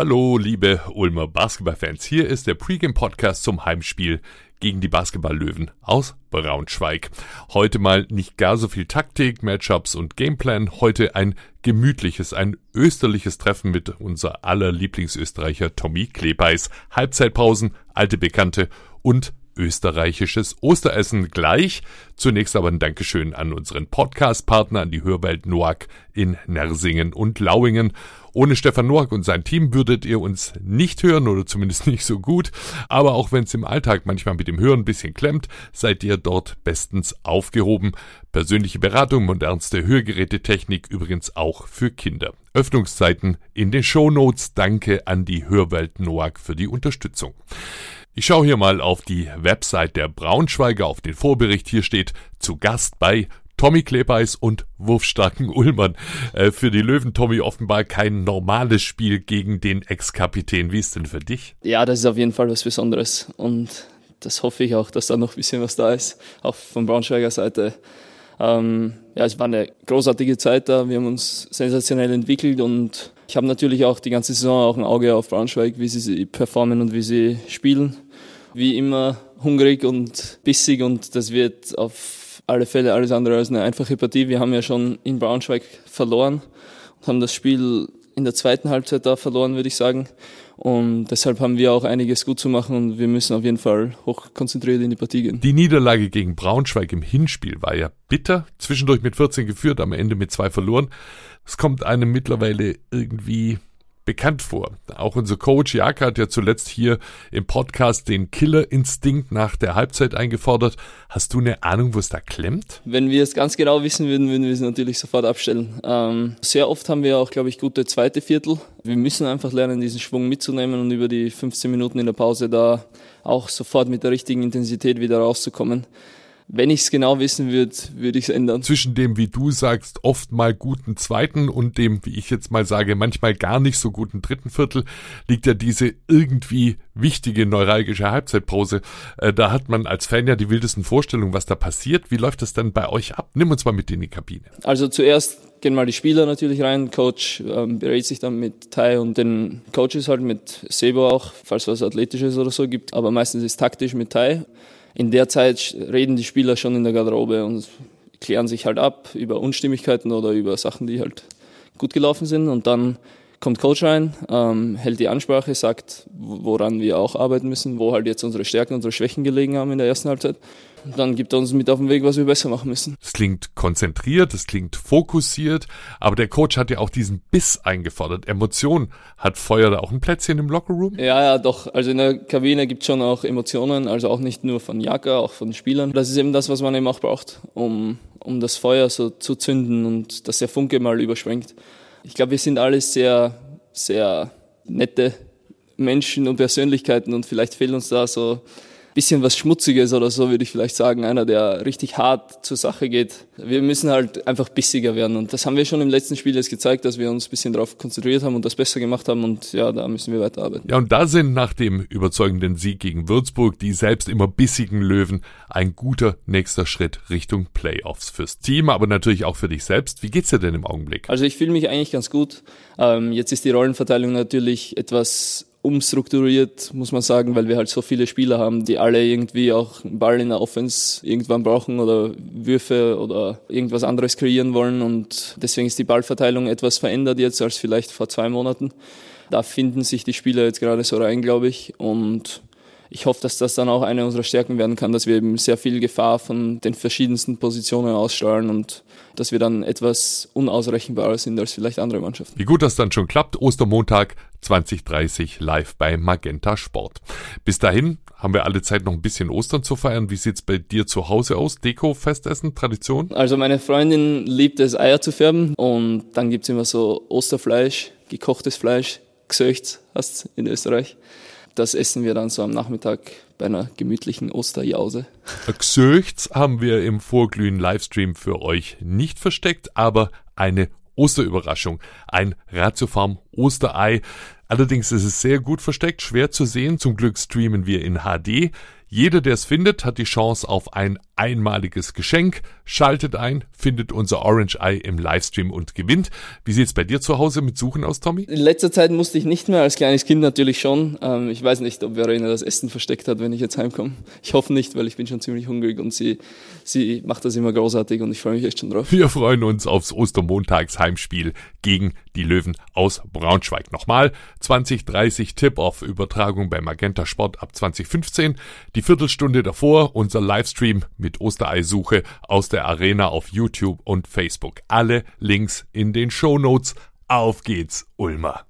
Hallo, liebe Ulmer Basketballfans. Hier ist der Pre-Game-Podcast zum Heimspiel gegen die Basketballlöwen aus Braunschweig. Heute mal nicht gar so viel Taktik, Matchups und Gameplan. Heute ein gemütliches, ein österliches Treffen mit unser aller Lieblingsösterreicher Tommy Klebeis. Halbzeitpausen, alte Bekannte und österreichisches Osteressen gleich. Zunächst aber ein Dankeschön an unseren Podcast-Partner, an die Hörwelt Noack in Nersingen und Lauingen. Ohne Stefan Noack und sein Team würdet ihr uns nicht hören oder zumindest nicht so gut. Aber auch wenn es im Alltag manchmal mit dem Hören ein bisschen klemmt, seid ihr dort bestens aufgehoben. Persönliche Beratung, modernste Hörgerätetechnik übrigens auch für Kinder. Öffnungszeiten in den Show Notes. Danke an die Hörwelt Noack für die Unterstützung. Ich schaue hier mal auf die Website der Braunschweiger auf den Vorbericht. Hier steht zu Gast bei Tommy Klebeis und wurfstarken Ullmann. Äh, für die Löwen, Tommy, offenbar kein normales Spiel gegen den Ex-Kapitän. Wie ist denn für dich? Ja, das ist auf jeden Fall was Besonderes. Und das hoffe ich auch, dass da noch ein bisschen was da ist. Auch von Braunschweiger Seite. Ähm, ja, es war eine großartige Zeit da. Wir haben uns sensationell entwickelt und ich habe natürlich auch die ganze Saison auch ein Auge auf Braunschweig, wie sie performen und wie sie spielen wie immer hungrig und bissig und das wird auf alle Fälle alles andere als eine einfache Partie. Wir haben ja schon in Braunschweig verloren und haben das Spiel in der zweiten Halbzeit da verloren, würde ich sagen. Und deshalb haben wir auch einiges gut zu machen und wir müssen auf jeden Fall hoch konzentriert in die Partie gehen. Die Niederlage gegen Braunschweig im Hinspiel war ja bitter. Zwischendurch mit 14 geführt, am Ende mit zwei verloren. Es kommt einem mittlerweile irgendwie bekannt vor. Auch unser Coach Jaka hat ja zuletzt hier im Podcast den Killerinstinkt nach der Halbzeit eingefordert. Hast du eine Ahnung, wo es da klemmt? Wenn wir es ganz genau wissen würden, würden wir es natürlich sofort abstellen. Ähm, sehr oft haben wir auch, glaube ich, gute zweite Viertel. Wir müssen einfach lernen, diesen Schwung mitzunehmen und über die 15 Minuten in der Pause da auch sofort mit der richtigen Intensität wieder rauszukommen. Wenn ich es genau wissen würde, würde ich es ändern. Zwischen dem, wie du sagst, oft mal guten zweiten und dem, wie ich jetzt mal sage, manchmal gar nicht so guten dritten Viertel, liegt ja diese irgendwie wichtige neuralgische Halbzeitpause. Äh, da hat man als Fan ja die wildesten Vorstellungen, was da passiert. Wie läuft das dann bei euch ab? Nimm uns mal mit in die Kabine. Also zuerst gehen mal die Spieler natürlich rein. Coach ähm, berät sich dann mit Tai und den Coaches halt mit Sebo auch, falls was Athletisches oder so gibt. Aber meistens ist taktisch mit Tai in der Zeit reden die Spieler schon in der Garderobe und klären sich halt ab über Unstimmigkeiten oder über Sachen, die halt gut gelaufen sind. Und dann kommt Coach rein, ähm, hält die Ansprache, sagt, woran wir auch arbeiten müssen, wo halt jetzt unsere Stärken, unsere Schwächen gelegen haben in der ersten Halbzeit dann gibt er uns mit auf den Weg, was wir besser machen müssen. Es klingt konzentriert, es klingt fokussiert, aber der Coach hat ja auch diesen Biss eingefordert. Emotion. Hat Feuer da auch ein Plätzchen im Lockerroom? Ja, ja, doch. Also in der Kabine gibt es schon auch Emotionen, also auch nicht nur von Jaka, auch von Spielern. Das ist eben das, was man eben auch braucht, um, um das Feuer so zu zünden und dass der Funke mal überspringt. Ich glaube, wir sind alle sehr, sehr nette Menschen und Persönlichkeiten und vielleicht fehlt uns da so bisschen was Schmutziges oder so, würde ich vielleicht sagen. Einer, der richtig hart zur Sache geht. Wir müssen halt einfach bissiger werden. Und das haben wir schon im letzten Spiel jetzt gezeigt, dass wir uns ein bisschen darauf konzentriert haben und das besser gemacht haben. Und ja, da müssen wir weiterarbeiten. Ja, und da sind nach dem überzeugenden Sieg gegen Würzburg die selbst immer bissigen Löwen ein guter nächster Schritt Richtung Playoffs fürs Team, aber natürlich auch für dich selbst. Wie geht's dir denn im Augenblick? Also ich fühle mich eigentlich ganz gut. Ähm, jetzt ist die Rollenverteilung natürlich etwas umstrukturiert, muss man sagen, weil wir halt so viele Spieler haben, die alle irgendwie auch einen Ball in der Offense irgendwann brauchen oder Würfe oder irgendwas anderes kreieren wollen und deswegen ist die Ballverteilung etwas verändert jetzt als vielleicht vor zwei Monaten. Da finden sich die Spieler jetzt gerade so rein, glaube ich und ich hoffe, dass das dann auch eine unserer Stärken werden kann, dass wir eben sehr viel Gefahr von den verschiedensten Positionen ausstrahlen und dass wir dann etwas unausrechenbarer sind als vielleicht andere Mannschaften. Wie gut das dann schon klappt, Ostermontag 2030 live bei Magenta Sport. Bis dahin haben wir alle Zeit noch ein bisschen Ostern zu feiern. Wie sieht's bei dir zu Hause aus? Deko, Festessen, Tradition? Also meine Freundin liebt es, Eier zu färben und dann gibt's immer so Osterfleisch, gekochtes Fleisch, gesöcht hast in Österreich das essen wir dann so am Nachmittag bei einer gemütlichen Osterjause. Gesöchts haben wir im Vorglühen Livestream für euch nicht versteckt, aber eine Osterüberraschung. Ein Ratiofarm Osterei. Allerdings ist es sehr gut versteckt, schwer zu sehen. Zum Glück streamen wir in HD. Jeder, der es findet, hat die Chance auf ein einmaliges Geschenk. Schaltet ein, findet unser Orange Eye im Livestream und gewinnt. Wie sieht's bei dir zu Hause mit Suchen aus, Tommy? In letzter Zeit musste ich nicht mehr, als kleines Kind natürlich schon. Ähm, ich weiß nicht, ob Verena das Essen versteckt hat, wenn ich jetzt heimkomme. Ich hoffe nicht, weil ich bin schon ziemlich hungrig und sie, sie macht das immer großartig und ich freue mich echt schon drauf. Wir freuen uns aufs Ostermontagsheimspiel gegen die Löwen aus Braunschweig. Nochmal 2030 Tip-Off Übertragung bei Magenta Sport ab 2015. Die Viertelstunde davor unser Livestream mit Ostereisuche aus der Arena auf YouTube und Facebook. Alle Links in den Show Notes. Auf geht's, Ulmer.